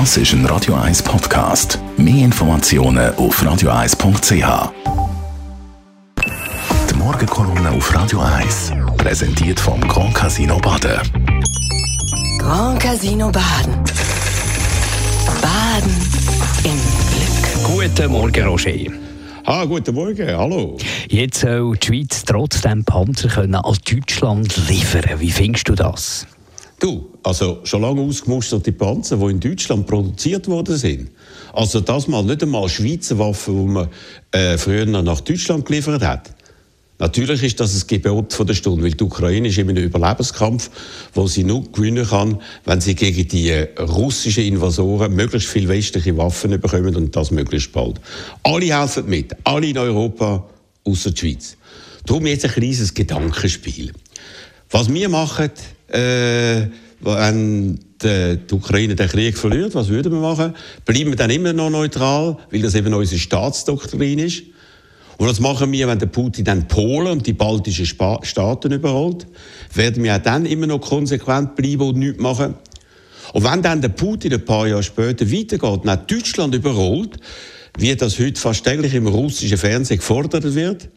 Das ist ein Radio 1 Podcast. Mehr Informationen auf radio1.ch. Die Morgenkolumne auf Radio 1 präsentiert vom Grand Casino Baden. Grand Casino Baden. Baden im Glück. Guten Morgen, Roger. Ah, guten Morgen, hallo. Jetzt soll die Schweiz trotzdem Panzer können an Deutschland liefern. Wie findest du das? Du, also schon lange ausgemusterte Panzer, die in Deutschland produziert worden sind. Also das mal nicht einmal Schweizer Waffen, die man äh, früher nach Deutschland geliefert hat. Natürlich ist das ein Gebot von der Stunde, weil die Ukraine ist in einem Überlebenskampf, wo sie nur gewinnen kann, wenn sie gegen die russischen Invasoren möglichst viel westliche Waffen bekommen und das möglichst bald. Alle helfen mit, alle in Europa, außer die Schweiz. Darum jetzt ein kleines Gedankenspiel. Was wir machen, äh, wenn die, die Ukraine den Krieg verliert, was würden wir machen? Bleiben wir dann immer noch neutral, weil das eben unsere Staatsdoktrin ist? Und was machen wir, wenn der Putin dann Polen und die baltischen Spa Staaten überholt? Werden wir auch dann immer noch konsequent bleiben und nichts machen? Und wenn dann der Putin ein paar Jahre später weitergeht und Deutschland überholt, wie das heute fast täglich im russischen Fernsehen gefordert wird,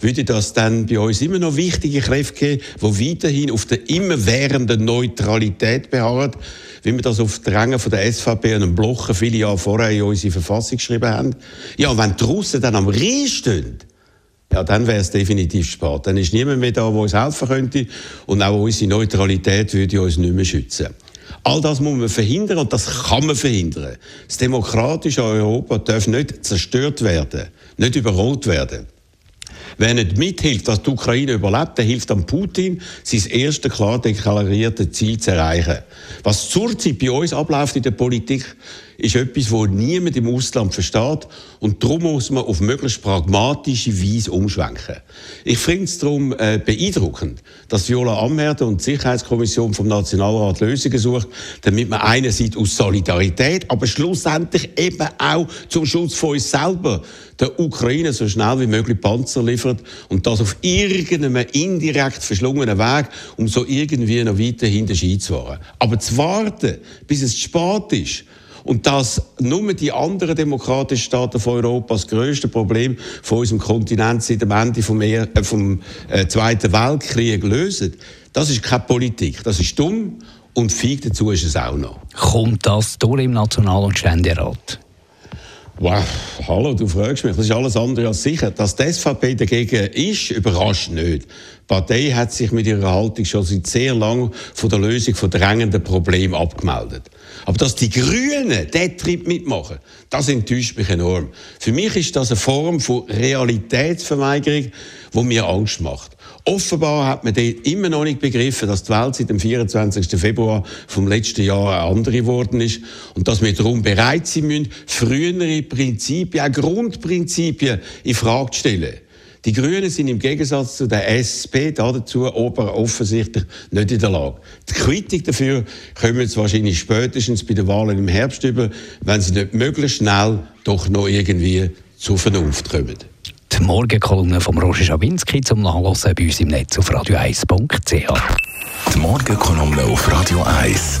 würde das dann bei uns immer noch wichtige Kräfte geben, die weiterhin auf der immerwährenden Neutralität beharren, wie wir das auf Drängen von der SVP und dem Blocher viele Jahre vorher in unsere Verfassung geschrieben haben. Ja, und wenn die Russen dann am Rhein stehen, ja, dann wäre es definitiv spät. Dann ist niemand mehr da, der uns helfen könnte. Und auch unsere Neutralität würde uns nicht mehr schützen. All das muss man verhindern und das kann man verhindern. Das demokratische Europa darf nicht zerstört werden, nicht überrollt werden. Wer nicht mithilft, dass die Ukraine überlebt, der hilft an Putin, sein erstes klar deklariertes Ziel zu erreichen. Was zurzeit bei uns abläuft in der Politik, ist etwas, wo niemand im Ausland versteht. Und darum muss man auf möglichst pragmatische Weise umschwenken. Ich finde es darum äh, beeindruckend, dass Viola Amherd und die Sicherheitskommission vom Nationalrat Lösungen sucht, damit man einerseits aus Solidarität, aber schlussendlich eben auch zum Schutz von uns selber der Ukraine so schnell wie möglich Panzer liefert und das auf irgendeinem indirekt verschlungenen Weg, um so irgendwie noch weiter hinter zu fahren. Aber zu warten, bis es zu spät ist, und dass nur die anderen demokratischen Staaten von Europa das größte Problem von unserem Kontinent seit dem Ende vom, er äh, vom äh, Zweiten Weltkrieg lösen, das ist keine Politik. Das ist dumm und feig dazu ist es auch noch. Kommt das durch im National- und Ständerat? Wow, hallo, du fragst mich, das ist alles andere als sicher. Dass die SVP dagegen ist, überrascht nicht. Partei hat sich mit ihrer Haltung schon seit sehr lang von der Lösung von drängenden Problemen abgemeldet. Aber dass die Grünen diesen Trip mitmachen, das enttäuscht mich enorm. Für mich ist das eine Form von Realitätsverweigerung, die mir Angst macht. Offenbar hat man dort immer noch nicht begriffen, dass die Welt seit dem 24. Februar vom letzten Jahr eine andere geworden ist und dass wir darum bereit sein müssen, frühere Prinzipien, auch Grundprinzipien in Frage zu stellen. Die Grünen sind im Gegensatz zu der SP dazu offensichtlich nicht in der Lage. Die Kritik dafür kommen jetzt wahrscheinlich spätestens bei den Wahlen im Herbst über, wenn sie nicht möglichst schnell doch noch irgendwie zur Vernunft kommen. Die Morgenkolumne von Roger Schawinski zum Nachlesen bei uns im Netz auf radio1.ch. Die Morgenkolumne auf Radio 1.